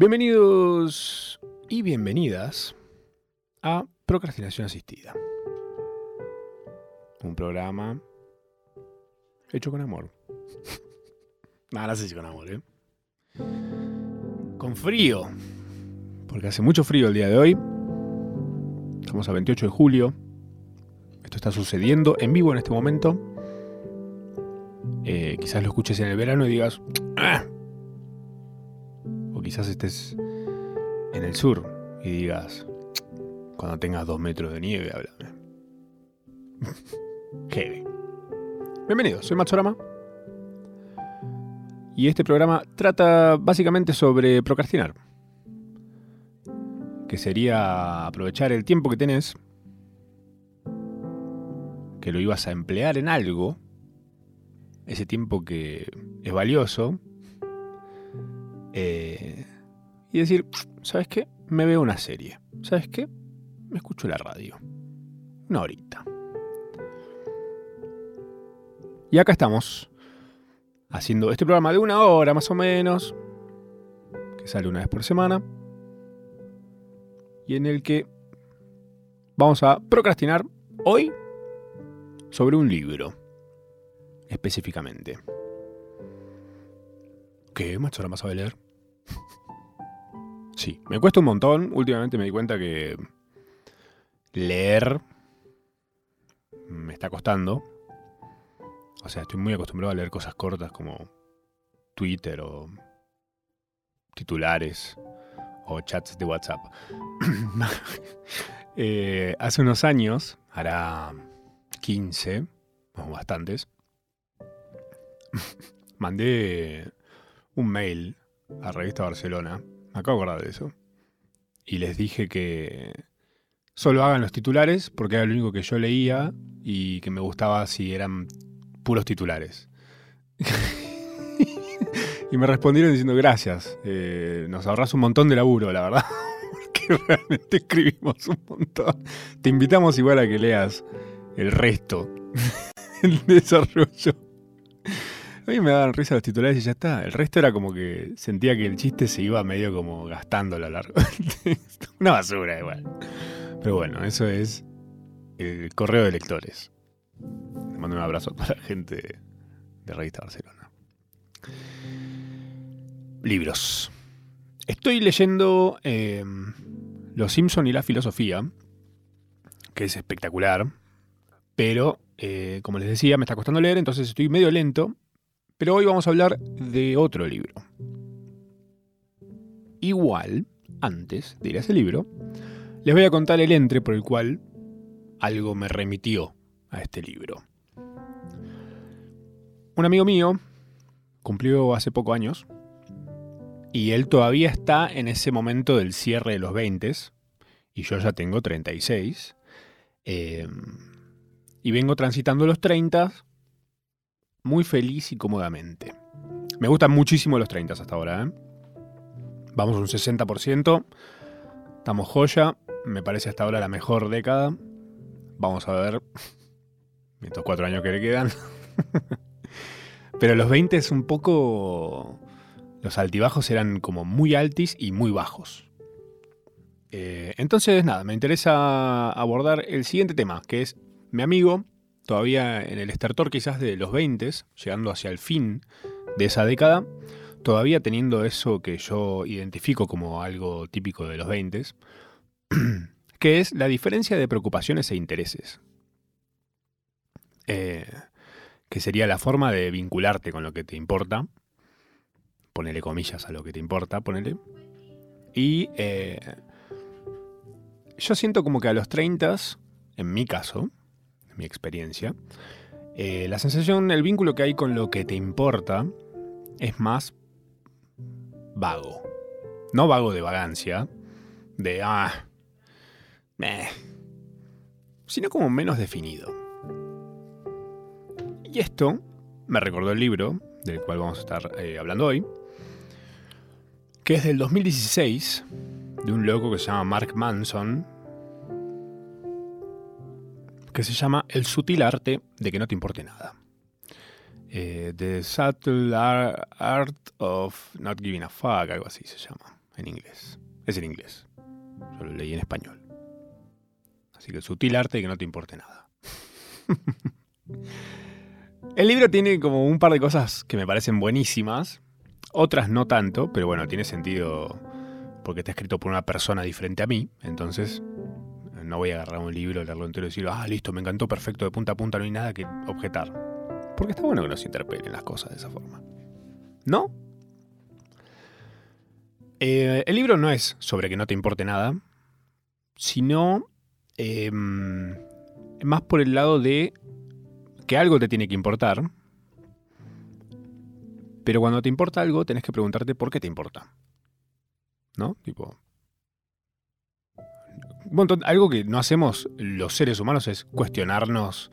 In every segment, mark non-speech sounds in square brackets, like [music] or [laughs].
Bienvenidos y bienvenidas a Procrastinación Asistida. Un programa hecho con amor. [laughs] Nada, no sé si con amor, ¿eh? Con frío. Porque hace mucho frío el día de hoy. Estamos a 28 de julio. Esto está sucediendo en vivo en este momento. Eh, quizás lo escuches en el verano y digas, "Ah". Quizás estés en el sur y digas, cuando tengas dos metros de nieve, háblame. [laughs] Heavy. Bienvenidos, soy Matsorama. Y este programa trata básicamente sobre procrastinar. Que sería aprovechar el tiempo que tenés, que lo ibas a emplear en algo, ese tiempo que es valioso, eh, y decir, ¿sabes qué? Me veo una serie. ¿Sabes qué? Me escucho la radio. Una horita. Y acá estamos, haciendo este programa de una hora más o menos, que sale una vez por semana, y en el que vamos a procrastinar hoy sobre un libro, específicamente. ¿Qué? ¿Macho, ahora sabe leer? Sí, me cuesta un montón. Últimamente me di cuenta que leer me está costando. O sea, estoy muy acostumbrado a leer cosas cortas como Twitter o titulares o chats de WhatsApp. [clears throat] Eh, hace unos años, hará 15, o bastantes, [laughs] mandé un mail a Revista Barcelona, me acabo de acordar de eso, y les dije que solo hagan los titulares porque era lo único que yo leía y que me gustaba si eran puros titulares. [laughs] y me respondieron diciendo gracias, eh, nos ahorras un montón de laburo, la verdad, [laughs] porque realmente escribimos un montón. Te invitamos igual a que leas el resto, [laughs] el desarrollo. A mí me daban risa los titulares y ya está. El resto era como que sentía que el chiste se iba medio como gastando a lo largo. [laughs] Una basura igual. Pero bueno, eso es el correo de lectores. Le mando un abrazo a toda la gente de Revista Barcelona. Libros. Estoy leyendo eh, Los Simpson y la filosofía, que es espectacular, pero eh, como les decía, me está costando leer, entonces estoy medio lento. Pero hoy vamos a hablar de otro libro. Igual, antes de ir a ese libro, les voy a contar el entre por el cual algo me remitió a este libro. Un amigo mío cumplió hace poco años y él todavía está en ese momento del cierre de los 20 y yo ya tengo 36 eh, y vengo transitando los 30 muy feliz y cómodamente. Me gustan muchísimo los 30 hasta ahora. ¿eh? Vamos un 60%. Estamos joya. Me parece hasta ahora la mejor década. Vamos a ver [laughs] estos cuatro años que le quedan. [laughs] Pero los 20 es un poco... Los altibajos eran como muy altis y muy bajos. Eh, entonces, nada, me interesa abordar el siguiente tema, que es mi amigo, todavía en el estertor quizás de los 20, llegando hacia el fin de esa década, todavía teniendo eso que yo identifico como algo típico de los 20, [clears throat] que es la diferencia de preocupaciones e intereses. Eh, que sería la forma de vincularte con lo que te importa. Ponele comillas a lo que te importa, ponele. Y eh, yo siento como que a los 30, en mi caso, mi experiencia, eh, la sensación, el vínculo que hay con lo que te importa es más vago. No vago de vagancia, de ah, meh, sino como menos definido. Y esto me recordó el libro del cual vamos a estar eh, hablando hoy, que es del 2016, de un loco que se llama Mark Manson, que se llama El sutil arte de que no te importe nada. Eh, the Subtle Art of Not Giving a Fuck, algo así se llama en inglés. Es en inglés. Yo lo leí en español. Así que el sutil arte de que no te importe nada. [laughs] el libro tiene como un par de cosas que me parecen buenísimas. Otras no tanto, pero bueno, tiene sentido porque está escrito por una persona diferente a mí. Entonces no voy a agarrar un libro, leerlo entero y decir, ah, listo, me encantó, perfecto, de punta a punta, no hay nada que objetar. Porque está bueno que nos interpelen las cosas de esa forma. ¿No? Eh, el libro no es sobre que no te importe nada, sino em, más por el lado de que algo te tiene que importar, pero cuando te importa algo tenés que preguntarte por qué te importa. ¿No? Tipo, algo que no hacemos los seres humanos es cuestionarnos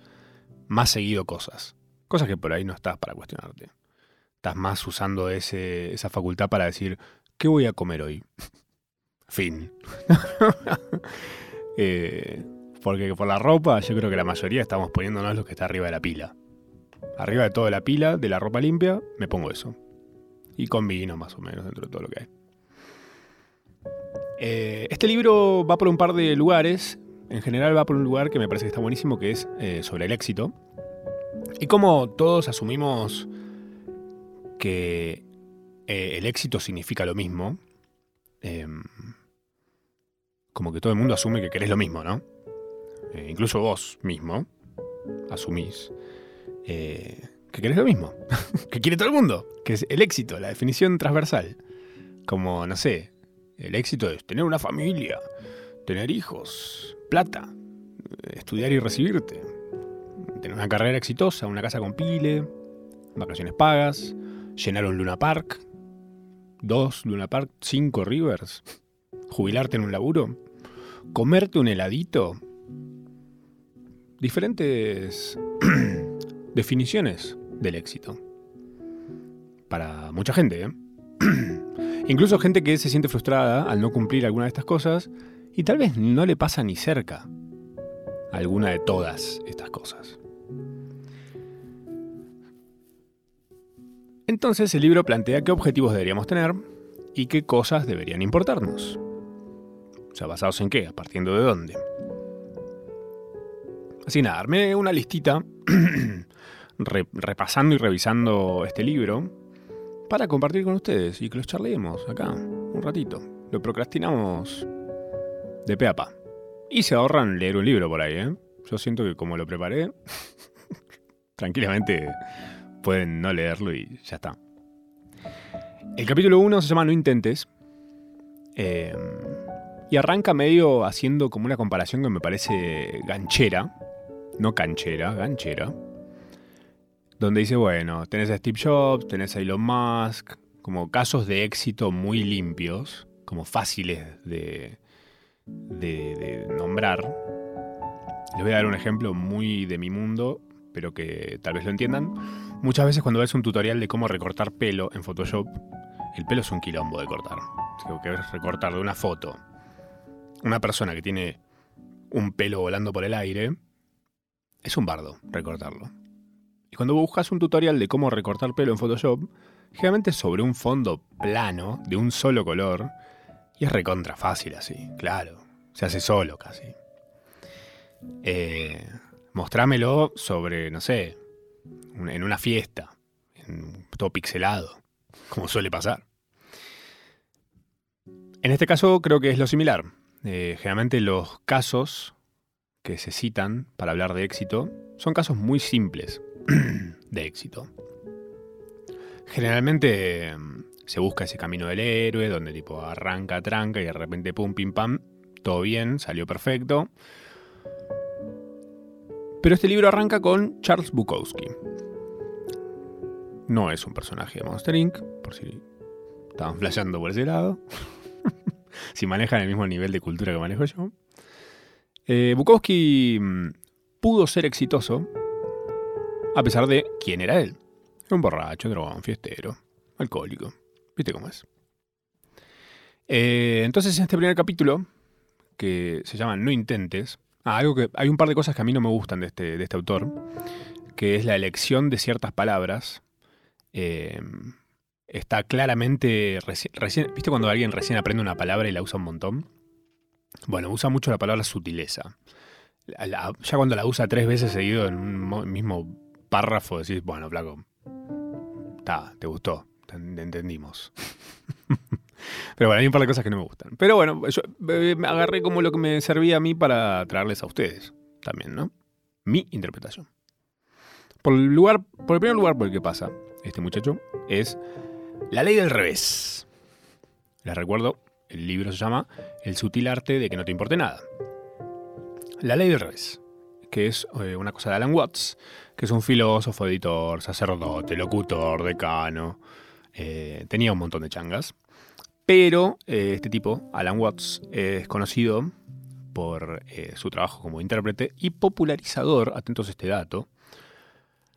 más seguido cosas. Cosas que por ahí no estás para cuestionarte. Estás más usando esa facultad para decir, ¿qué voy a comer hoy? [laughs] fin. [laughs] Eh, porque por la ropa yo creo que la mayoría estamos poniéndonos lo que está arriba de la pila. Arriba de toda la pila de la ropa limpia me pongo eso. Y combino más o menos dentro de todo lo que hay. Eh, este libro va por un par de lugares. En general va por un lugar que me parece que está buenísimo, que es eh, sobre el éxito. Y como todos asumimos que eh, el éxito significa lo mismo, em, como que todo el mundo asume que querés lo mismo, ¿no? incluso vos mismo asumís que querés lo mismo, [laughs] que quiere todo el mundo, que es el éxito, la definición transversal. Como, no sé, el éxito es tener una familia, tener hijos, plata, estudiar y recibirte, tener una carrera exitosa, una casa con pile, vacaciones pagas, llenar un Luna Park, dos Luna Park, cinco Rivers, jubilarte en un laburo, comerte un heladito. Diferentes [clears throat] definiciones del éxito. Para mucha gente, ¿eh? [clears throat] Incluso gente que se siente frustrada al no cumplir alguna de estas cosas y tal vez no le pasa ni cerca alguna de todas estas cosas. Entonces el libro plantea qué objetivos deberíamos tener y qué cosas deberían importarnos. O sea, basados en qué, partiendo de dónde. Así nada, armé una listita [clears throat] repasando y revisando este libro para compartir con ustedes y que los charlemos acá un ratito. Lo procrastinamos de pe a pa. Y se ahorran leer un libro por ahí, ¿eh? Yo siento que como lo preparé, [laughs] tranquilamente pueden no leerlo y ya está. El capítulo 1 se llama No intentes. Em, y arranca medio haciendo como una comparación que me parece ganchera. No canchera, ganchera donde dice, bueno, tenés a Steve Jobs, tenés a Elon Musk, como casos de éxito muy limpios, como fáciles de, de, nombrar. Les voy a dar un ejemplo muy de mi mundo, pero que tal vez lo entiendan. Muchas veces cuando ves un tutorial de cómo recortar pelo en Photoshop, el pelo es un quilombo de cortar. Tengo que recortar de una foto una persona que tiene un pelo volando por el aire, es un bardo recortarlo. Cuando buscas un tutorial de cómo recortar pelo en Photoshop, generalmente sobre un fondo plano, de un solo color, y es recontra fácil así, claro. Se hace solo casi. Eh, mostrámelo sobre, no sé, en una fiesta, en todo pixelado, como suele pasar. En este caso creo que es lo similar. Eh, generalmente los casos que se citan para hablar de éxito son casos muy simples, [clears throat] de éxito. Generalmente mm, se busca ese camino del héroe, donde tipo arranca, tranca y de repente pum, pim, pam, todo bien, salió perfecto. Pero este libro arranca con Charles Bukowski. No es un personaje de Monster Inc., por si estaban [laughs] flasheando por ese lado. [laughs] si manejan el mismo nivel de cultura que manejo yo. Eh, Bukowski mm, pudo ser exitoso a pesar de quién era él. un borracho, drogón, fiestero, alcohólico. ¿Viste cómo es? Eh, entonces, en este primer capítulo, que se llama No intentes, ah, algo que, hay un par de cosas que a mí no me gustan de este, de este autor, que es la elección de ciertas palabras eh, está claramente. recién, ¿Viste cuando alguien recién aprende una palabra y la usa un montón? Bueno, usa mucho la palabra sutileza. ya cuando la usa tres veces seguido en un mismo párrafo, decís, bueno, flaco, está, te gustó, te entendimos. [laughs] Pero bueno, hay un par de cosas que no me gustan. Pero bueno, yo eh, me agarré como lo que me servía a mí para traerles a ustedes también, ¿no? Mi interpretación. Por el, lugar, por el primer lugar por el que pasa este muchacho es la ley del revés. Les recuerdo, el libro se llama El sutil arte de que no te importe nada. La ley del revés, que es eh, una cosa de Alan Watts, que es un filósofo, editor, sacerdote, locutor, decano. Eh, tenía un montón de changas. Pero eh, este tipo, Alan Watts, es conocido por su trabajo como intérprete y popularizador, atentos a este dato,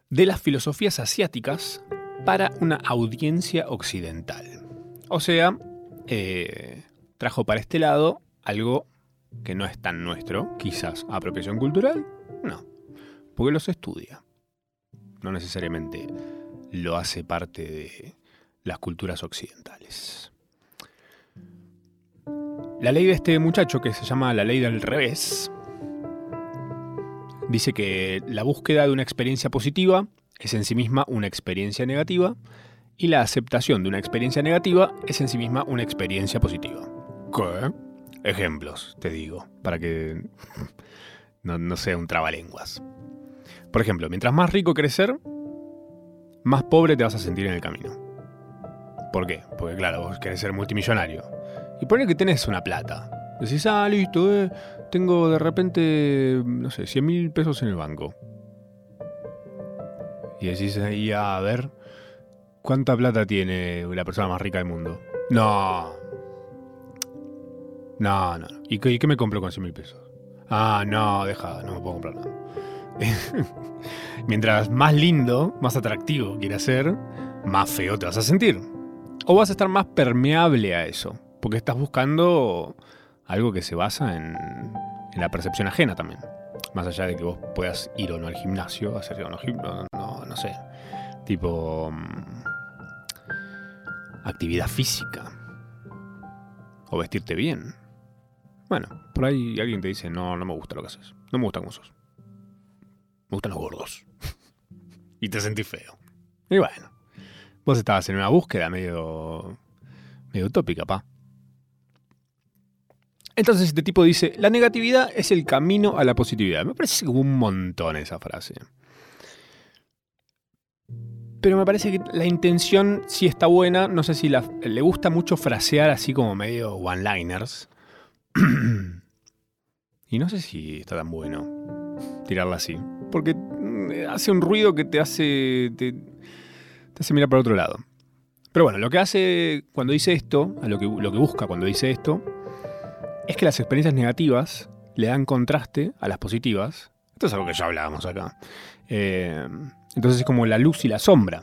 de las filosofías asiáticas para una audiencia occidental. O sea, eh, trajo para este lado algo que no es tan nuestro, quizás apropiación cultural, no, porque los estudia. No necesariamente lo hace parte de las culturas occidentales. La ley de este muchacho, que se llama la ley del revés, dice que la búsqueda de una experiencia positiva es en sí misma una experiencia negativa y la aceptación de una experiencia negativa es en sí misma una experiencia positiva. ¿Qué? Ejemplos, te digo, para que [laughs] no, sea un trabalenguas. Por ejemplo, mientras más rico crecer, más pobre te vas a sentir en el camino. ¿Por qué? Porque claro, vos querés ser multimillonario. Y pone que tenés una plata. Decís, ah, listo, eh, tengo de repente, no sé, 100 mil pesos en el banco. Y decís ahí, a ver, ¿cuánta plata tiene la persona más rica del mundo? No. No, no. ¿Y qué, me compro con 100 mil pesos? Ah, no, deja, no me puedo comprar nada. [laughs] Mientras más lindo, más atractivo quieras ser, más feo te vas a sentir. O vas a estar más permeable a eso, porque estás buscando algo que se basa en, la percepción ajena también. Más allá de que vos puedas ir o no al gimnasio, hacer o no, no, no, no sé. Tipo. Mm, actividad física. O vestirte bien. Bueno, por ahí alguien te dice: No, no me gusta lo que haces. No me gusta cómo sos. Me gustan los gordos. [laughs] y te sentís feo. Y bueno, vos estabas en una búsqueda medio. medio utópica, pa. Entonces este tipo dice, la negatividad es el camino a la positividad. Me parece como un montón esa frase. Pero me parece que la intención sí está buena. No sé si le gusta mucho frasear así como medio one-liners. [clears throat] y no sé si está tan bueno tirarla así. Porque mm, hace un ruido que te hace, te, hace mirar para otro lado. Pero bueno, lo que hace cuando dice esto, lo que, lo que busca cuando dice esto, es que las experiencias negativas le dan contraste a las positivas. Esto es algo que ya hablábamos acá. Eh, entonces es como la luz y la sombra.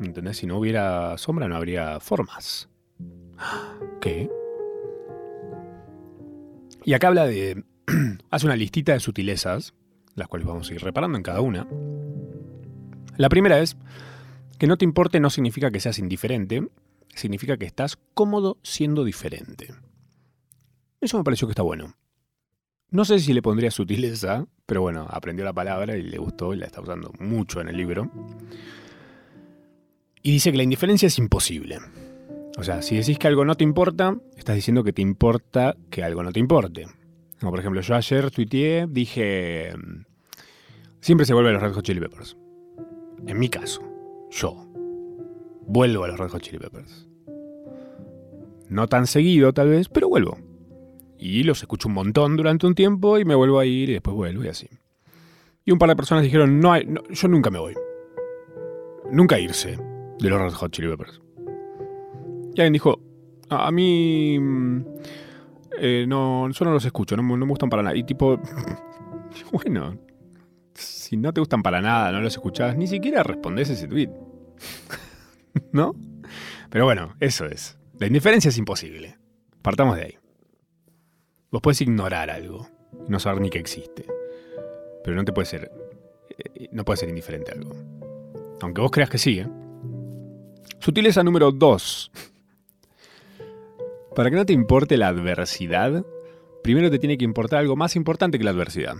¿Entendés? Si no hubiera sombra no habría formas. [gasps] ¿Qué? Y acá habla de... [clears throat] hace una listita de sutilezas, las cuales vamos a ir reparando en cada una. La primera es que no te importe no significa que seas indiferente, significa que estás cómodo siendo diferente. Eso me pareció que está bueno. No sé si le pondría sutileza, pero bueno, aprendió la palabra y le gustó y la está usando mucho en el libro. Y dice que la indiferencia es imposible. O sea, si decís que algo no te importa, estás diciendo que te importa que algo no te importe. Como por ejemplo, yo ayer tuiteé, dije, siempre se vuelve a los Red Hot Chili Peppers. En mi caso, yo vuelvo a los Red Hot Chili Peppers. No tan seguido tal vez, pero vuelvo. Y los escucho un montón durante un tiempo y me vuelvo a ir y después vuelvo y así. Y un par de personas dijeron, no, hay, yo nunca me voy. Nunca irse de los Red Hot Chili Peppers. Y alguien dijo, a, mí... Eh, no, yo no los escucho, no, no, me gustan para nada. Y tipo, [laughs] bueno, si no te gustan para nada, no los escuchás, ni siquiera respondes ese tweet. [laughs] ¿No? Pero bueno, eso es. La indiferencia es imposible. Partamos de ahí. Vos puedes ignorar algo no saber ni que existe. Pero no te puede ser. Eh, no puede ser indiferente a algo. Aunque vos creas que sí, ¿eh? Sutileza número 2. Para que no te importe la adversidad, primero te tiene que importar algo más importante que la adversidad.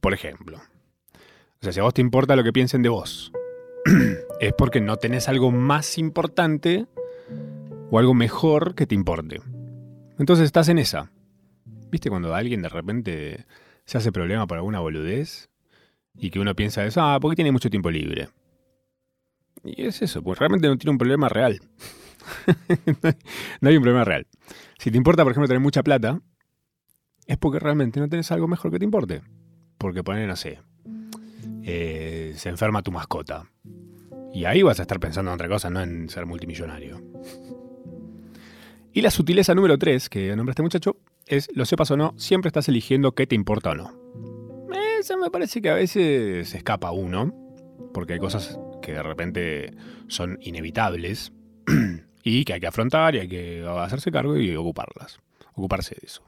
Por ejemplo, o sea, si a vos te importa lo que piensen de vos, [clears throat] es porque no tenés algo más importante o algo mejor que te importe. Entonces estás en esa. ¿Viste cuando alguien de repente se hace problema por alguna boludez? Y que uno piensa eso, ah, porque tiene mucho tiempo libre. Y es eso, pues realmente no tiene un problema real. [laughs] no hay un problema real. Si te importa, por ejemplo, tener mucha plata, es porque realmente no tenés algo mejor que te importe. Porque poner, no sé, eh, se enferma tu mascota. Y ahí vas a estar pensando en otra cosa, no en ser multimillonario. Y la sutileza número 3 que nombra este muchacho es, lo sepas o no, siempre estás eligiendo qué te importa o no. Eso me parece que a veces se escapa uno, porque hay cosas que de repente son inevitables [clears throat] y que hay que afrontar y hay que hacerse cargo y ocuparlas, ocuparse de eso.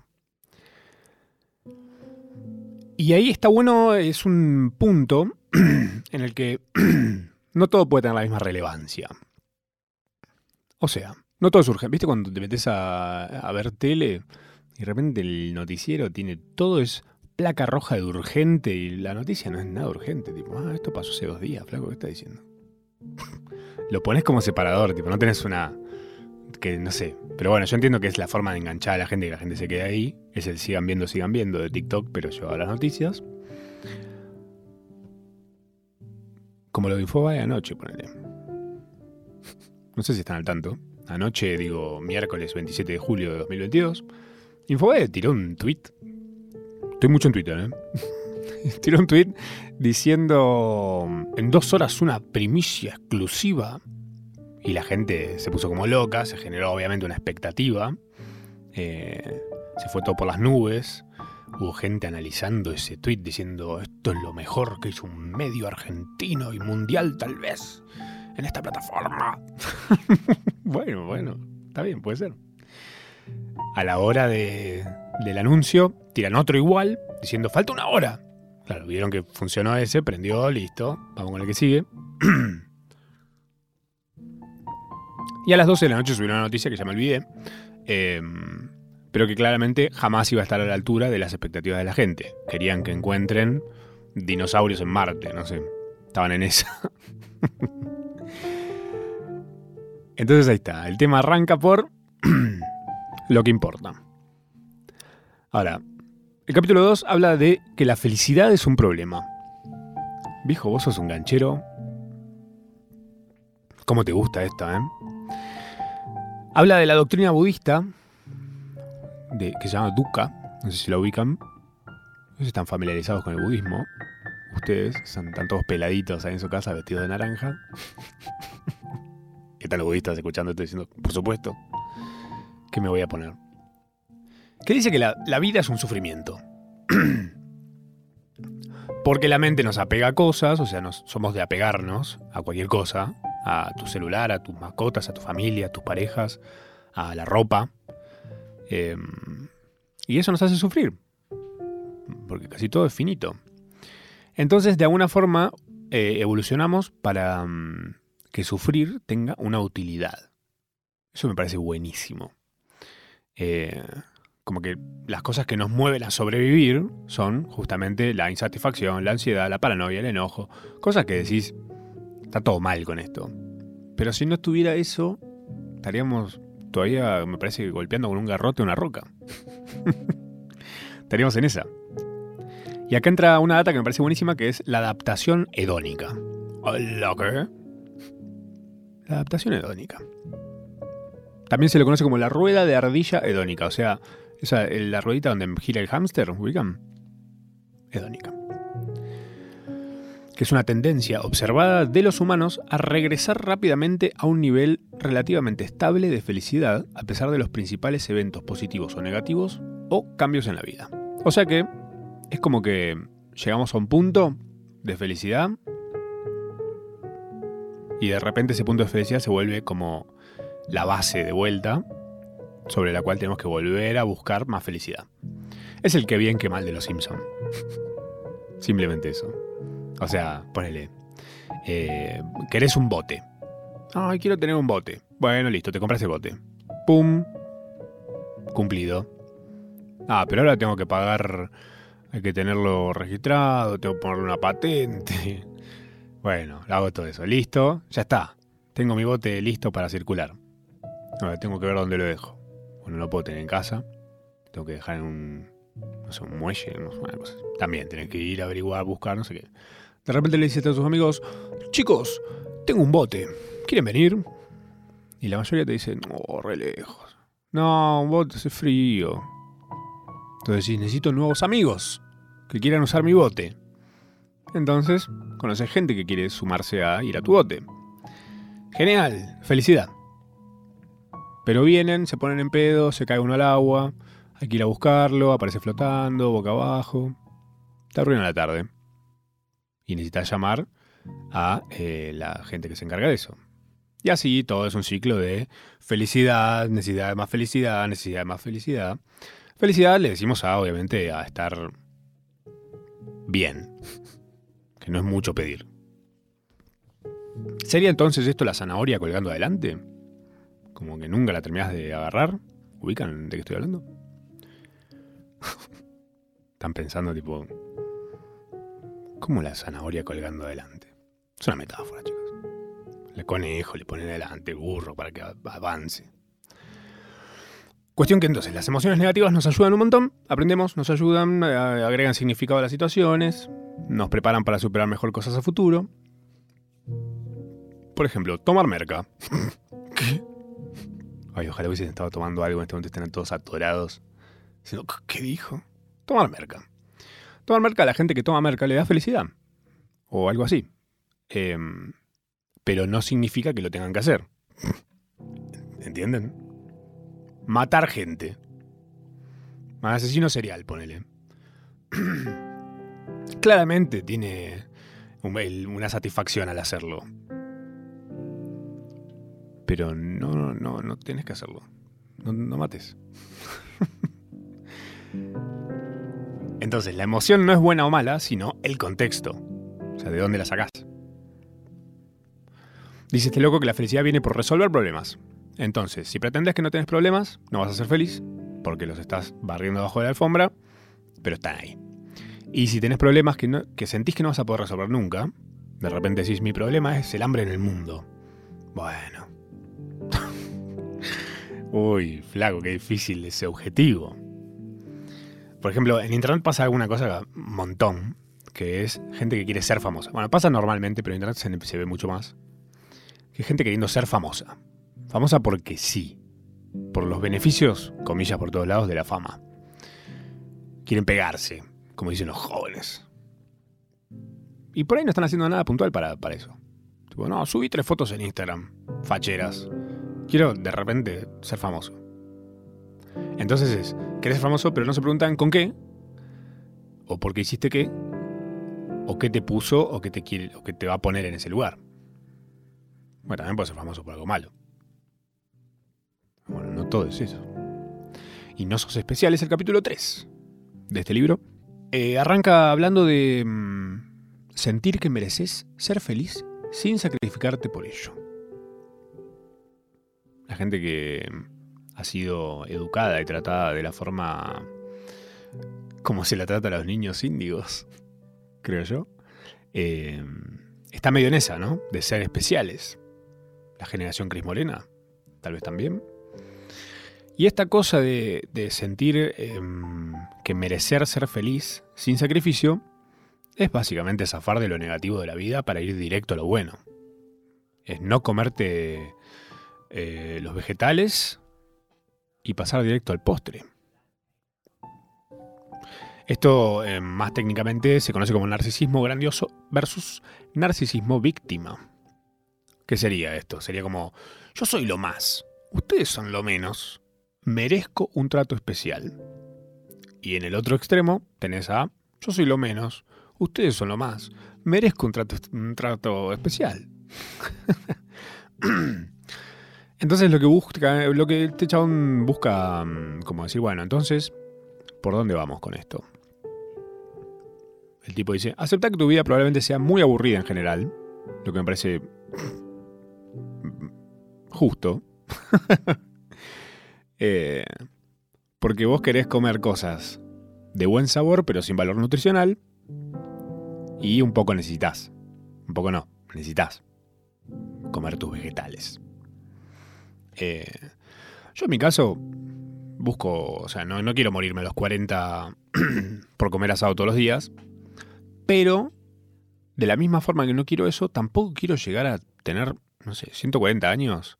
Y ahí está bueno, es un punto [clears throat] en el que [clears throat] no todo puede tener la misma relevancia. O sea, no todo es urgente. ¿Viste cuando te metes a, ver tele y de repente el noticiero tiene todo es placa roja de urgente y la noticia no es nada urgente? Tipo, ah, esto pasó hace dos días, flaco, ¿qué está diciendo? [laughs] Lo pones como separador, tipo, no tenés una. Que no sé. Pero bueno, yo entiendo que es la forma de enganchar a la gente que la gente se quede ahí. Es el sigan viendo, sigan viendo de TikTok, pero yo a las noticias. Como lo de Infobae anoche, ponele. No sé si están al tanto anoche, digo, miércoles 27 de julio de 2022, Infobae tiró un tweet. Estoy mucho en Twitter, ¿eh? [laughs] tiró un tweet diciendo en dos horas una primicia exclusiva. Y la gente se puso como loca, se generó obviamente una expectativa. Eh, se fue todo por las nubes. Hubo gente analizando ese tweet diciendo esto es lo mejor que hizo un medio argentino y mundial tal vez en esta plataforma. [laughs] bueno, bueno, está bien, puede ser. A la hora de, del anuncio, tiran otro igual, diciendo, falta una hora. Claro, vieron que funcionó ese, prendió, listo, vamos con el que sigue. [clears throat] y a las 12 de la noche subió una noticia que ya me olvidé, em, pero que claramente jamás iba a estar a la altura de las expectativas de la gente. Querían que encuentren dinosaurios en Marte, no sé, estaban en esa. [laughs] Entonces ahí está, el tema arranca por [clears throat] lo que importa. Ahora, el capítulo 2 habla de que la felicidad es un problema. Viejo, vos sos un ganchero. ¿Cómo te gusta esta, eh? Habla de la doctrina budista, de, que se llama Dukkha, no sé si la ubican. No sé si están familiarizados con el budismo. Ustedes, están todos peladitos ahí en su casa vestidos de naranja. [laughs] ¿Qué tal budistas escuchando esto diciendo, por supuesto, ¿qué me voy a poner? Que dice que la, vida es un sufrimiento. [clears throat] Porque la mente nos apega a cosas, o sea, nos, somos de apegarnos a cualquier cosa, a tu celular, a tus mascotas, a tu familia, a tus parejas, a la ropa. Em, y eso nos hace sufrir. Porque casi todo es finito. Entonces, de alguna forma, eh, evolucionamos para... Mm, que sufrir tenga una utilidad. Eso me parece buenísimo. Eh, como que las cosas que nos mueven a sobrevivir son justamente la insatisfacción, la ansiedad, la paranoia, el enojo. Cosas que decís, está todo mal con esto. Pero si no estuviera eso, estaríamos todavía, me parece, golpeando con un garrote una roca. [laughs] estaríamos en esa. Y acá entra una data que me parece buenísima, que es la adaptación hedónica. ¿Hola qué? La adaptación hedónica. También se le conoce como la rueda de ardilla hedónica, o sea, esa, la ruedita donde gira el hámster, ¿ubican? Hedónica. Que es una tendencia observada de los humanos a regresar rápidamente a un nivel relativamente estable de felicidad a pesar de los principales eventos positivos o negativos o cambios en la vida. O sea que es como que llegamos a un punto de felicidad y de repente ese punto de felicidad se vuelve como la base de vuelta sobre la cual tenemos que volver a buscar más felicidad. Es el que bien que mal de los Simpsons. [laughs] Simplemente eso. O sea, ponele. Eh, querés un bote. Ay, quiero tener un bote. Bueno, listo, te compras el bote. ¡Pum! Cumplido. Ah, pero ahora tengo que pagar. Hay que tenerlo registrado, tengo que ponerle una patente. [laughs] Bueno, hago todo eso. Listo, ya está. Tengo mi bote listo para circular. Ahora tengo que ver dónde lo dejo. Bueno, no lo puedo tener en casa. Tengo que dejar en un. No sé, un muelle, no. También tenés que ir a averiguar, buscar, no sé qué. De repente le dices a tus amigos: Chicos, tengo un bote. ¿Quieren venir? Y la mayoría te dice: No, re lejos. No, un bote hace frío. Entonces decís: Necesito nuevos amigos que quieran usar mi bote. Entonces, conoces gente que quiere sumarse a ir a tu bote. Genial, felicidad. Pero vienen, se ponen en pedo, se cae uno al agua, hay que ir a buscarlo, aparece flotando, boca abajo. Te arruina la tarde. Y necesitas llamar a eh, la gente que se encarga de eso. Y así todo es un ciclo de felicidad, necesidad de más felicidad, necesidad de más felicidad. Felicidad le decimos a, obviamente, a estar bien que no es mucho pedir. ¿Sería entonces esto la zanahoria colgando adelante? Como que nunca la terminás de agarrar. ¿Ubican de qué estoy hablando? [laughs] Están pensando tipo... ¿Cómo la zanahoria colgando adelante? Es una metáfora, chicos. El conejo le pone adelante el burro para que avance. Cuestión que entonces las emociones negativas nos ayudan un montón, aprendemos, nos ayudan, eh, agregan significado a las situaciones, nos preparan para superar mejor cosas a futuro. Por ejemplo, tomar merca. [laughs] ¿Qué? Ay, ojalá hubiesen estado tomando algo en este momento estén todos atorados. ¿qué dijo? Tomar merca. Tomar merca a la gente que toma merca le da felicidad. O algo así. Em, pero no significa que lo tengan que hacer. ¿Entienden? matar gente. Asesino serial, ponele. [clears throat] Claramente tiene una satisfacción al hacerlo. Pero no, no, no tienes que hacerlo. No, no mates. [laughs] Entonces, la emoción no es buena o mala, sino el contexto. O sea, de dónde la sacás. Dice este loco que la felicidad viene por resolver problemas. Entonces, si pretendes que no tienes problemas, no vas a ser feliz, porque los estás barriendo abajo de la alfombra, pero están ahí. Y si tienes problemas que, que sentís que no vas a poder resolver nunca, de repente decís, mi problema es el hambre en el mundo. Bueno. [laughs] Uy, flaco, qué difícil ese objetivo. Por ejemplo, en Internet pasa alguna cosa un montón, que es gente que quiere ser famosa. Bueno, pasa normalmente, pero en Internet se, ve mucho más. Que gente queriendo ser famosa. Famosa porque sí. Por los beneficios, comillas por todos lados, de la fama. Quieren pegarse, como dicen los jóvenes. Y por ahí no están haciendo nada puntual para, para eso. Tipo, no, subí tres fotos en Instagram, facheras. Quiero de repente ser famoso. Entonces es, querés ser famoso, pero no se preguntan con qué, o por qué hiciste qué, o qué te puso, o qué te quiere, o qué te va a poner en ese lugar. Bueno, también puede ser famoso por algo malo. Bueno, no todo es eso. Y no sos especial es el capítulo 3 de este libro. Eh, arranca hablando de mm, sentir que mereces ser feliz sin sacrificarte por ello. La gente que ha sido educada y tratada de la forma como se la trata a los niños índigos, creo yo, eh, está medio en esa, ¿no? De ser especiales. La generación Cris Morena, tal vez también. Y esta cosa de, sentir em, que merecer ser feliz sin sacrificio es básicamente zafar de lo negativo de la vida para ir directo a lo bueno. Es no comerte eh, los vegetales y pasar directo al postre. Esto em, más técnicamente se conoce como narcisismo grandioso versus narcisismo víctima. ¿Qué sería esto? Sería como, yo soy lo más, ustedes son lo menos, merezco un trato especial. Y en el otro extremo tenés a yo soy lo menos, ustedes son lo más, merezco un trato, un trato especial. [laughs] [clears throat] entonces lo que busca, lo que este chabón busca, mm, como decir, bueno, entonces, ¿por dónde vamos con esto? El tipo dice, acepta que tu vida probablemente sea muy aburrida en general, lo que me parece justo. [laughs] Eh, porque vos querés comer cosas de buen sabor, pero sin valor nutricional. Y un poco necesitas. Un poco no, necesitas comer tus vegetales. Eh, yo en mi caso busco, o sea, no, no quiero morirme a los 40 [clears throat] por comer asado todos los días, pero de la misma forma que no quiero eso, tampoco quiero llegar a tener, no sé, 140 años,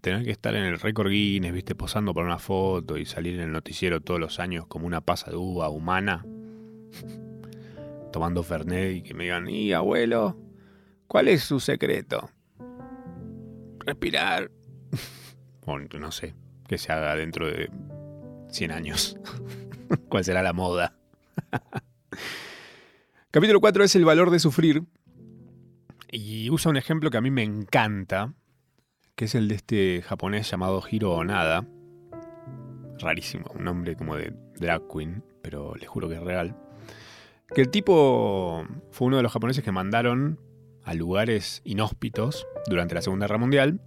tener que estar en el récord Guinness, viste, posando por una foto y salir en el noticiero todos los años como una pasa de uva humana, tomando Fernet y que me digan, y abuelo, ¿cuál es su secreto? Respirar. [laughs] o no sé, que se haga dentro de 100 años. [laughs] ¿Cuál será la moda? [laughs] Capítulo 4 es el valor de sufrir. Y usa un ejemplo que a mí me encanta, que es el de este japonés llamado Hiro Onada. Rarísimo, un nombre como de drag queen, pero le juro que es real. Que el tipo fue uno de los japoneses que mandaron a lugares inhóspitos durante la Segunda Guerra Mundial.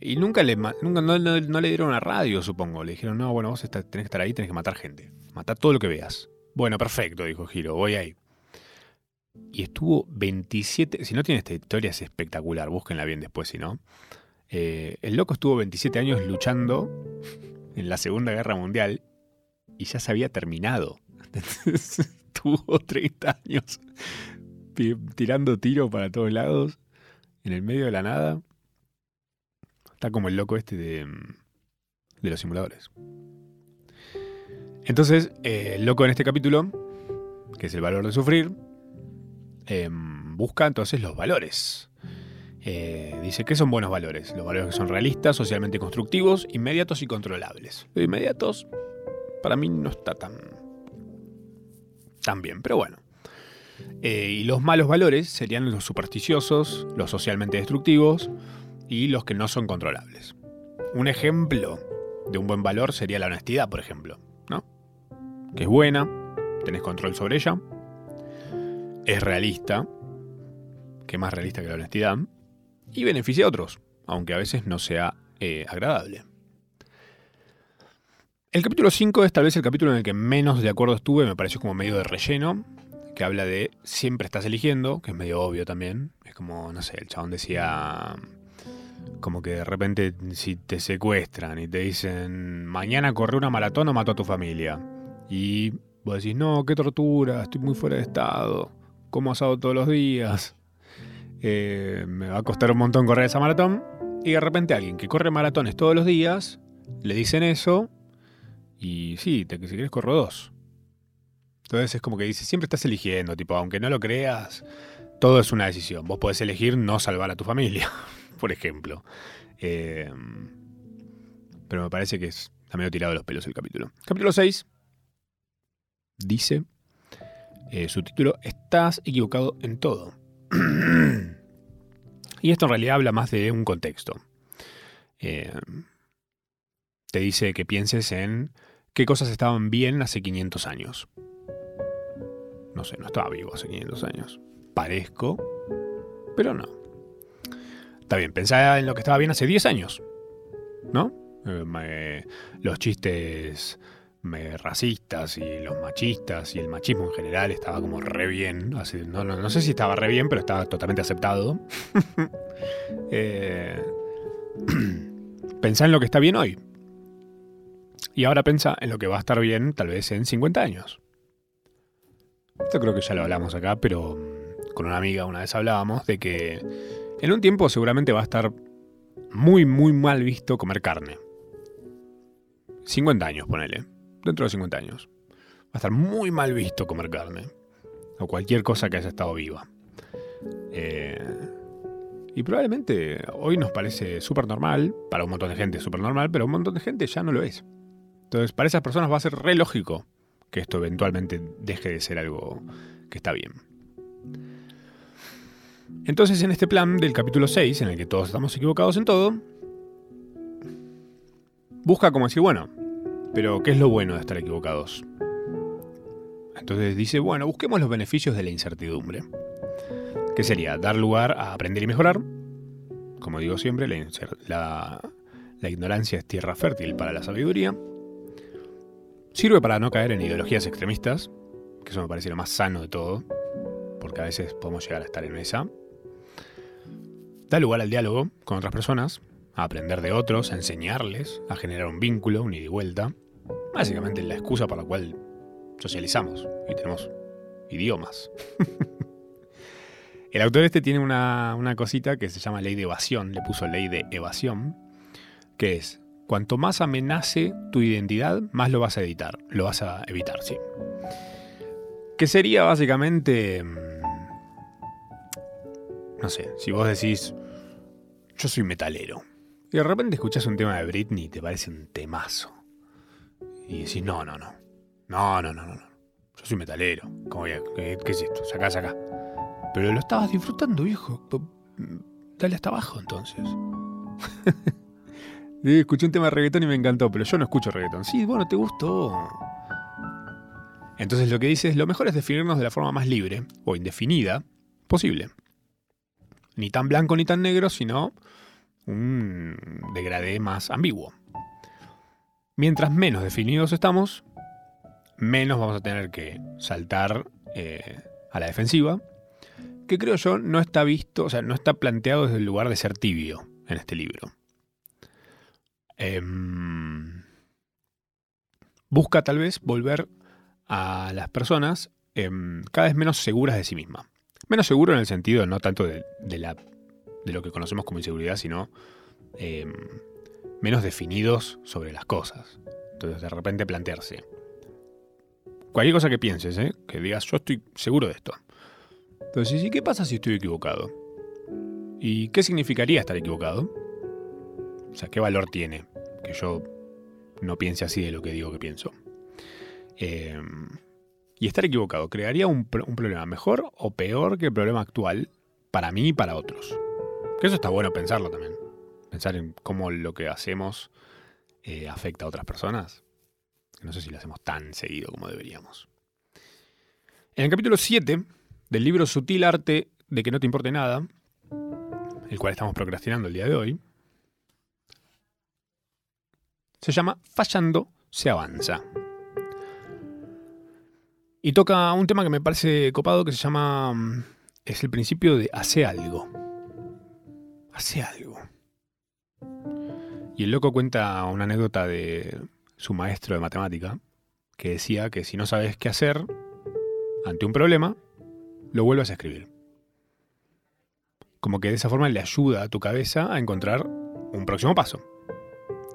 Y nunca le, nunca, no, le dieron a radio, supongo. Le dijeron, no, bueno, vos tenés que estar ahí, tenés que matar gente. Matar todo lo que veas. Bueno, perfecto, dijo Hiro, voy ahí y estuvo 27, si no tiene esta historia es espectacular, búsquenla bien después si no. Eh, el loco estuvo 27 años luchando en la Segunda Guerra Mundial y ya se había terminado. [laughs] estuvo 30 años tirando tiro para todos lados, en el medio de la nada. Está como el loco este de, de los simuladores. Entonces, eh, el loco en este capítulo, que es el valor de sufrir, Em, busca entonces los valores. Eh, dice que son buenos valores. Los valores que son realistas, socialmente constructivos, inmediatos y controlables. Los inmediatos, para mí no está tan, tan bien, pero bueno. Eh, y los malos valores serían los supersticiosos, los socialmente destructivos y los que no son controlables. Un ejemplo de un buen valor sería la honestidad, por ejemplo, ¿no? Que es buena, tenés control sobre ella, es realista, que más realista que la honestidad, y beneficia a otros, aunque a veces no sea eh, agradable. El capítulo 5 es tal vez el capítulo en el que menos de acuerdo estuve, me pareció como medio de relleno, que habla de siempre estás eligiendo, que es medio obvio también. Es como, no sé, el chabón decía, como que de repente si te secuestran y te dicen, mañana corre una maratón o mato a tu familia. Y vos decís, no, qué tortura, estoy muy fuera de estado como asado todos los días, eh, me va a costar un montón correr esa maratón. Y de repente alguien que corre maratones todos los días, le dicen eso, y sí, te, si quieres corro dos. Entonces es como que dice, siempre estás eligiendo, tipo, aunque no lo creas, todo es una decisión. Vos podés elegir no salvar a tu familia, [laughs] por ejemplo. Eh, pero me parece que es, está medio tirado de los pelos el capítulo. Capítulo 6 dice eh, su título, Estás equivocado en todo. [clears throat] y esto en realidad habla más de un contexto. Eh, te dice que pienses en qué cosas estaban bien hace 500 años. No sé, no estaba vivo hace 500 años. Parezco, pero no. Está bien, pensá en lo que estaba bien hace 10 años. ¿No? Eh, los chistes racistas y los machistas y el machismo en general estaba como re bien. no, sé si estaba re bien, pero estaba totalmente aceptado. [laughs] eh, [clears throat] pensá en lo que está bien hoy. Y ahora pensá en lo que va a estar bien tal vez en 50 años. Esto creo que ya lo hablamos acá, pero con una amiga una vez hablábamos de que en un tiempo seguramente va a estar muy, muy mal visto comer carne. 50 años, ponele dentro de 50 años. Va a estar muy mal visto comer carne. O cualquier cosa que haya estado viva. Eh, y probablemente hoy nos parece súper normal, para un montón de gente súper normal, pero un montón de gente ya no lo es. Entonces, para esas personas va a ser re lógico que esto eventualmente deje de ser algo que está bien. Entonces, en este plan del capítulo 6, en el que todos estamos equivocados en todo, busca como decir, bueno, pero, ¿qué es lo bueno de estar equivocados? Entonces dice, bueno, busquemos los beneficios de la incertidumbre. ¿Qué sería? Dar lugar a aprender y mejorar, como digo siempre, la, ignorancia es tierra fértil para la sabiduría. Sirve para no caer en ideologías extremistas, que eso me parece lo más sano de todo, porque a veces podemos llegar a estar en esa. Da lugar al diálogo con otras personas, a aprender de otros, a enseñarles, a generar un vínculo, un ida y vuelta. Básicamente la excusa por la cual socializamos y tenemos idiomas. [laughs] El autor este tiene una, cosita que se llama ley de evasión, le puso ley de evasión, que es, cuanto más amenace tu identidad, más lo vas a editar, lo vas a evitar, sí. Que sería básicamente, mm, no sé, si vos decís, yo soy metalero, y de repente escuchas un tema de Britney y te parece un temazo, y decís, no, no, no, no, no, no, no, yo soy metalero, ¿cómo voy a, qué, qué es esto? Sacá, sacá. Pero lo estabas disfrutando, viejo. Dale hasta abajo entonces. [laughs] Escuché un tema de reggaetón y me encantó, pero yo no escucho reggaetón. Sí, bueno, te gustó. Entonces lo que dice es, lo mejor es definirnos de la forma más libre o indefinida posible. Ni tan blanco ni tan negro, sino un degradé más ambiguo. Mientras menos definidos estamos, menos vamos a tener que saltar eh, a la defensiva que creo yo no está visto, o sea, no está planteado desde el lugar de ser tibio en este libro. Em, busca tal vez volver a las personas em, cada vez menos seguras de sí mismas. Menos seguro en el sentido no tanto de, lo que conocemos como inseguridad, sino em, menos definidos sobre las cosas. Entonces de repente plantearse. Cualquier cosa que pienses, ¿eh? que digas yo estoy seguro de esto. Entonces, ¿y qué pasa si estoy equivocado? ¿Y qué significaría estar equivocado? O sea, ¿qué valor tiene que yo no piense así de lo que digo que pienso? Em, y estar equivocado, ¿crearía un, problema mejor o peor que el problema actual para mí y para otros? Que eso está bueno pensarlo también. Pensar en cómo lo que hacemos eh, afecta a otras personas. No sé si lo hacemos tan seguido como deberíamos. En el capítulo 7 del libro Sutil Arte de que no te importe nada, el cual estamos procrastinando el día de hoy, se llama Fallando se avanza. Y toca un tema que me parece copado que se llama... Mm, es el principio de hace algo. Hace algo. Y el loco cuenta una anécdota de su maestro de matemática que decía que si no sabes qué hacer ante un problema, lo vuelvas a escribir. Como que de esa forma le ayuda a tu cabeza a encontrar un próximo paso,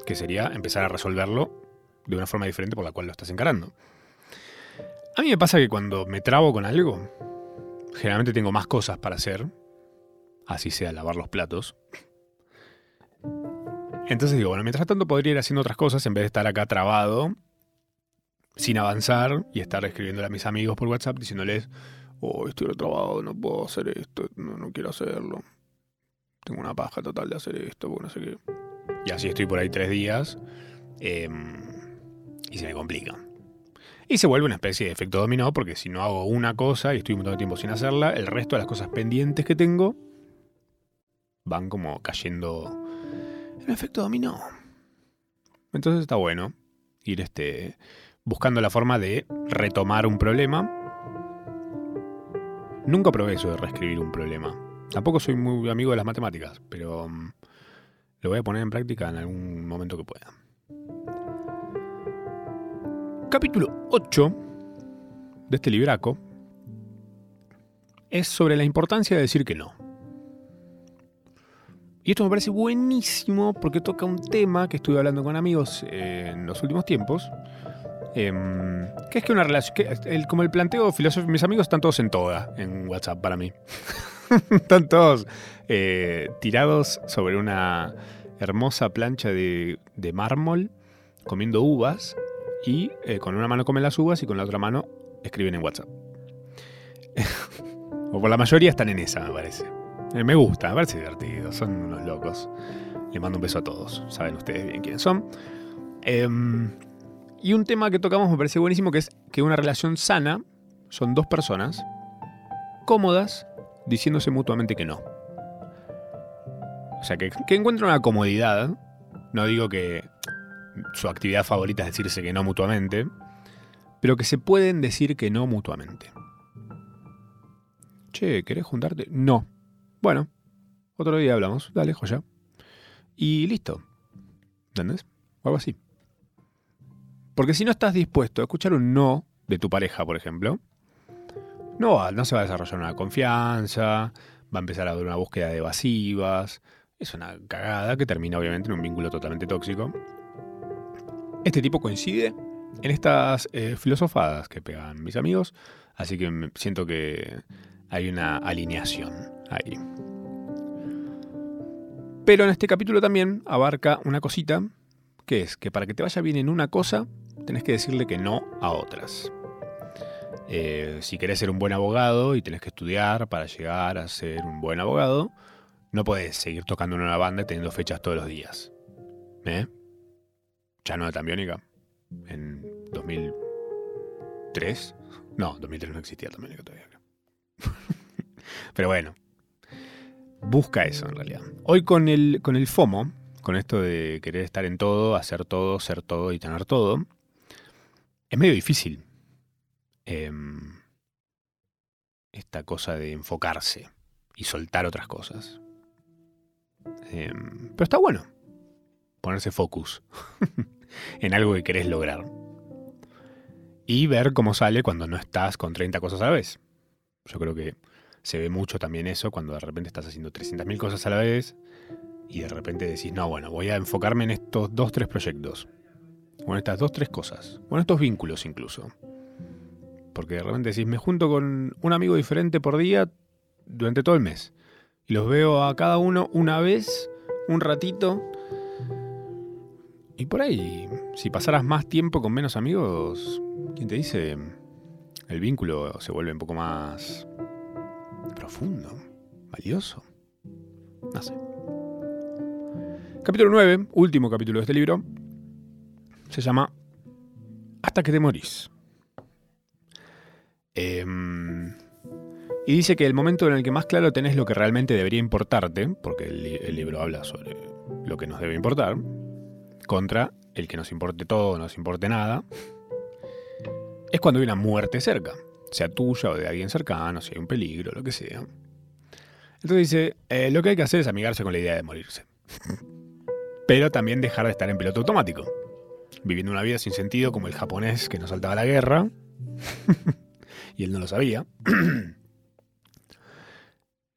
que sería empezar a resolverlo de una forma diferente por la cual lo estás encarando. A mí me pasa que cuando me trabo con algo, generalmente tengo más cosas para hacer, así sea lavar los platos. Entonces digo, bueno, mientras tanto podría ir haciendo otras cosas en vez de estar acá trabado, sin avanzar y estar escribiéndole a mis amigos por WhatsApp diciéndoles, oh, estoy retrabado, no puedo hacer esto, no, quiero hacerlo. Tengo una paja total de hacer esto, porque no sé qué. Y así estoy por ahí tres días em, y se me complica. Y se vuelve una especie de efecto dominó, porque si no hago una cosa y estoy un montón de tiempo sin hacerla, el resto de las cosas pendientes que tengo van como cayendo en efecto dominó. Entonces está bueno ir este, buscando la forma de retomar un problema Nunca probé eso de reescribir un problema. Tampoco soy muy amigo de las matemáticas, pero mm, lo voy a poner en práctica en algún momento que pueda. Capítulo 8 de este libraco es sobre la importancia de decir que no. Y esto me parece buenísimo porque toca un tema que estuve hablando con amigos en los últimos tiempos, Em, ¿Qué es que una relación? como el planteo filosófico, mis amigos están todos en toda en WhatsApp para mí. [laughs] están todos eh, tirados sobre una hermosa plancha de, mármol, comiendo uvas, y eh, con una mano comen las uvas y con la otra mano escriben en WhatsApp. [laughs] o por la mayoría están en esa, me parece. Eh, me gusta, me parece divertido, son unos locos. Les mando un beso a todos, saben ustedes bien quiénes son. Em, y un tema que tocamos me parece buenísimo, que es que una relación sana son dos personas cómodas diciéndose mutuamente que no. sea, que, que encuentren una comodidad. No digo que su actividad favorita es decirse que no mutuamente, pero que se pueden decir que no mutuamente. Che, ¿querés juntarte? No. Bueno, otro día hablamos. Dale, joya. Y listo. ¿Entendés? Algo así. Porque si no estás dispuesto a escuchar un no de tu pareja, por ejemplo, no, no se va a desarrollar una confianza, va a empezar a haber una búsqueda de evasivas. Es una cagada que termina obviamente en un vínculo totalmente tóxico. Este tipo coincide en estas eh, filosofadas que pegan mis amigos, así que siento que hay una alineación ahí. Pero en este capítulo también abarca una cosita, que es que para que te vaya bien en una cosa, tenés que decirle que no a otras. Eh, si querés ser un buen abogado y tenés que estudiar para llegar a ser un buen abogado, no podés seguir tocando en una banda y teniendo fechas todos los días. ¿Eh? Ya no de Tambiónica. En 2003. No, 2003 no existía Tambiónica todavía. [laughs] Pero bueno. Busca eso en realidad. Hoy con el, con el FOMO, con esto de querer estar en todo, hacer todo, ser todo y tener todo, es medio difícil em, esta cosa de enfocarse y soltar otras cosas. Em, pero está bueno ponerse focus [laughs] en algo que querés lograr. Y ver cómo sale cuando no estás con 30 cosas a la vez. Yo creo que se ve mucho también eso cuando de repente estás haciendo 300.000 cosas a la vez y de repente decís, no, bueno, voy a enfocarme en estos dos, tres proyectos. O en estas dos, tres cosas. O en estos vínculos incluso. Porque de repente decís, me junto con un amigo diferente por día durante todo el mes. Y los veo a cada uno una vez, un ratito. Y por ahí, si pasaras más tiempo con menos amigos, ¿quién te dice? El vínculo se vuelve un poco más profundo, valioso. No sé. Capítulo 9, último capítulo de este libro, se llama Hasta que te morís. Em, y dice que el momento en el que más claro tenés lo que realmente debería importarte, porque el, libro habla sobre lo que nos debe importar, contra el que nos importe todo nos importe nada, es cuando hay una muerte cerca, sea tuya o de alguien cercano, si hay un peligro, lo que sea. Entonces dice, eh, lo que hay que hacer es amigarse con la idea de morirse. Pero también dejar de estar en piloto automático viviendo una vida sin sentido como el japonés que no saltaba la guerra. [laughs] y él no lo sabía.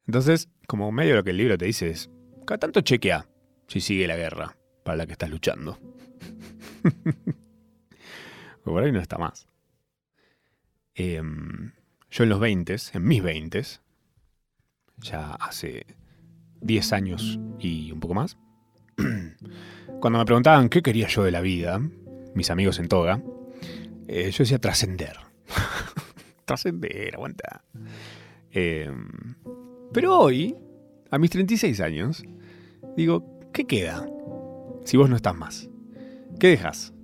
Entonces, como medio lo que el libro te dice es, cada tanto chequea si sigue la guerra para la que estás luchando. [laughs] por ahí no está más. Em, yo en los 20, en mis 20, ya hace 10 años y un poco más, [clears throat] Cuando me preguntaban qué quería yo de la vida, mis amigos en toga, eh, yo decía trascender. [laughs] trascender, aguanta. Em, pero hoy, a mis 36 años, digo, ¿qué queda si vos no estás más? ¿Qué dejas?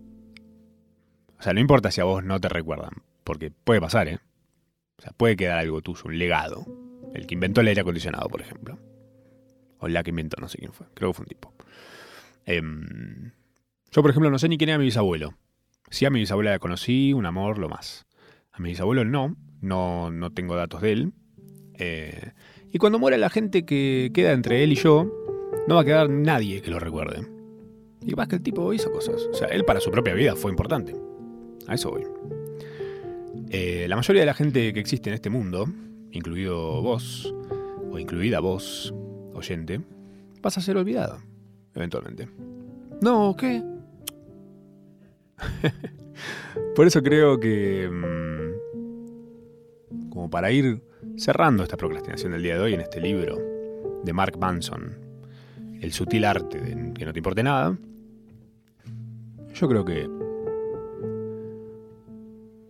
O sea, no importa si a vos no te recuerdan, porque puede pasar, ¿eh? O sea, puede quedar algo tuyo, un legado. El que inventó el aire acondicionado, por ejemplo. O la que inventó, no sé quién fue. Creo que fue un tipo. Em, yo, por ejemplo, no sé ni quién era mi bisabuelo. Sí, a mi bisabuela la conocí, un amor, lo más. A mi bisabuelo no, no, no tengo datos de él. Eh, y cuando muera la gente que queda entre él y yo, no va a quedar nadie que lo recuerde. Y más que el tipo hizo cosas. O sea, él para su propia vida fue importante. A eso voy. Eh, la mayoría de la gente que existe en este mundo, incluido vos, o incluida vos, oyente, vas a ser olvidado eventualmente. No, ¿qué? [laughs] Por eso creo que, mm, como para ir cerrando esta procrastinación del día de hoy en este libro de Mark Manson, El sutil arte de que no te importe nada, yo creo que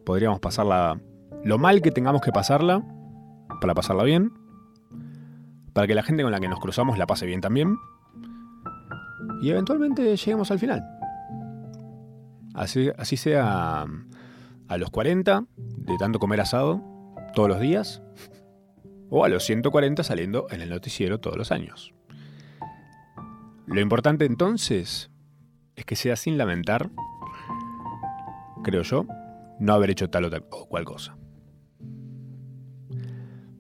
podríamos pasarla lo mal que tengamos que pasarla para pasarla bien, para que la gente con la que nos cruzamos la pase bien también y eventualmente lleguemos al final. Así, sea a los 40 de tanto comer asado todos los días o a los 140 saliendo en el noticiero todos los años. Lo importante entonces es que sea sin lamentar, creo yo, no haber hecho tal o, cual cosa.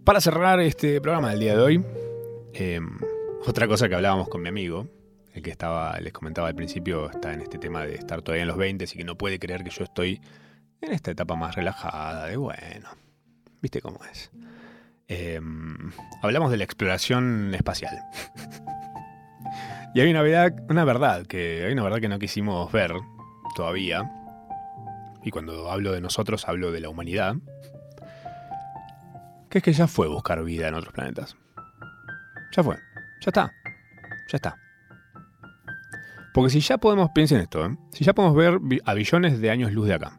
Para cerrar este programa del día de hoy, em, otra cosa que hablábamos con mi amigo, el que estaba, les comentaba al principio, está en este tema de estar todavía en los 20 y que no puede creer que yo estoy en esta etapa más relajada, de bueno, viste cómo es. Em, hablamos de la exploración espacial. [laughs] y hay una verdad, una verdad que hay una verdad que no quisimos ver todavía. Y cuando hablo de nosotros hablo de la humanidad. Que es que ya fue buscar vida en otros planetas. Ya fue. Ya está. Ya está. Porque si ya podemos, piensen esto, ¿eh? si ya podemos ver a billones de años luz de acá,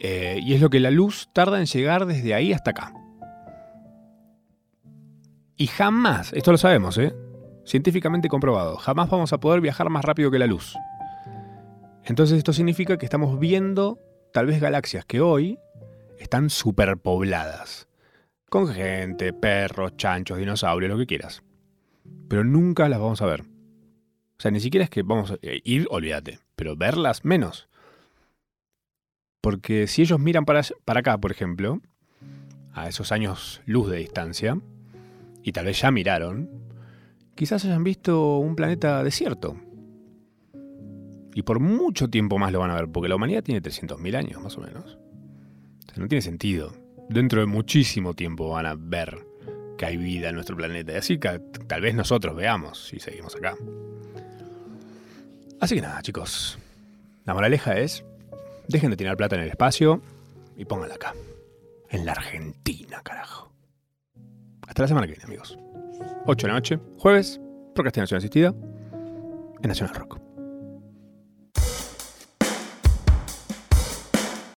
eh, y es lo que la luz tarda en llegar desde ahí hasta acá. Y jamás, esto lo sabemos, ¿eh? Científicamente comprobado, jamás vamos a poder viajar más rápido que la luz. Entonces esto significa que estamos viendo tal vez galaxias que hoy están superpobladas. Con gente, perros, chanchos, dinosaurios, lo que quieras. Pero nunca las vamos a ver. O sea, ni siquiera es que vamos a ir, olvídate, pero verlas menos. Porque si ellos miran para, para acá, por ejemplo, a esos años luz de distancia, y tal vez ya miraron, quizás hayan visto un planeta desierto. Y por mucho tiempo más lo van a ver, porque la humanidad tiene 300.000 años más o menos. O sea, no tiene sentido. Dentro de muchísimo tiempo van a ver que hay vida en nuestro planeta. Y así que tal vez nosotros veamos si seguimos acá. Así que nada, chicos. La moraleja es, dejen de tirar plata en el espacio y pónganla acá. En la Argentina, carajo. Hasta la semana que viene, amigos. 8 de la noche, jueves, procrastinación asistida, en Nacional Rock.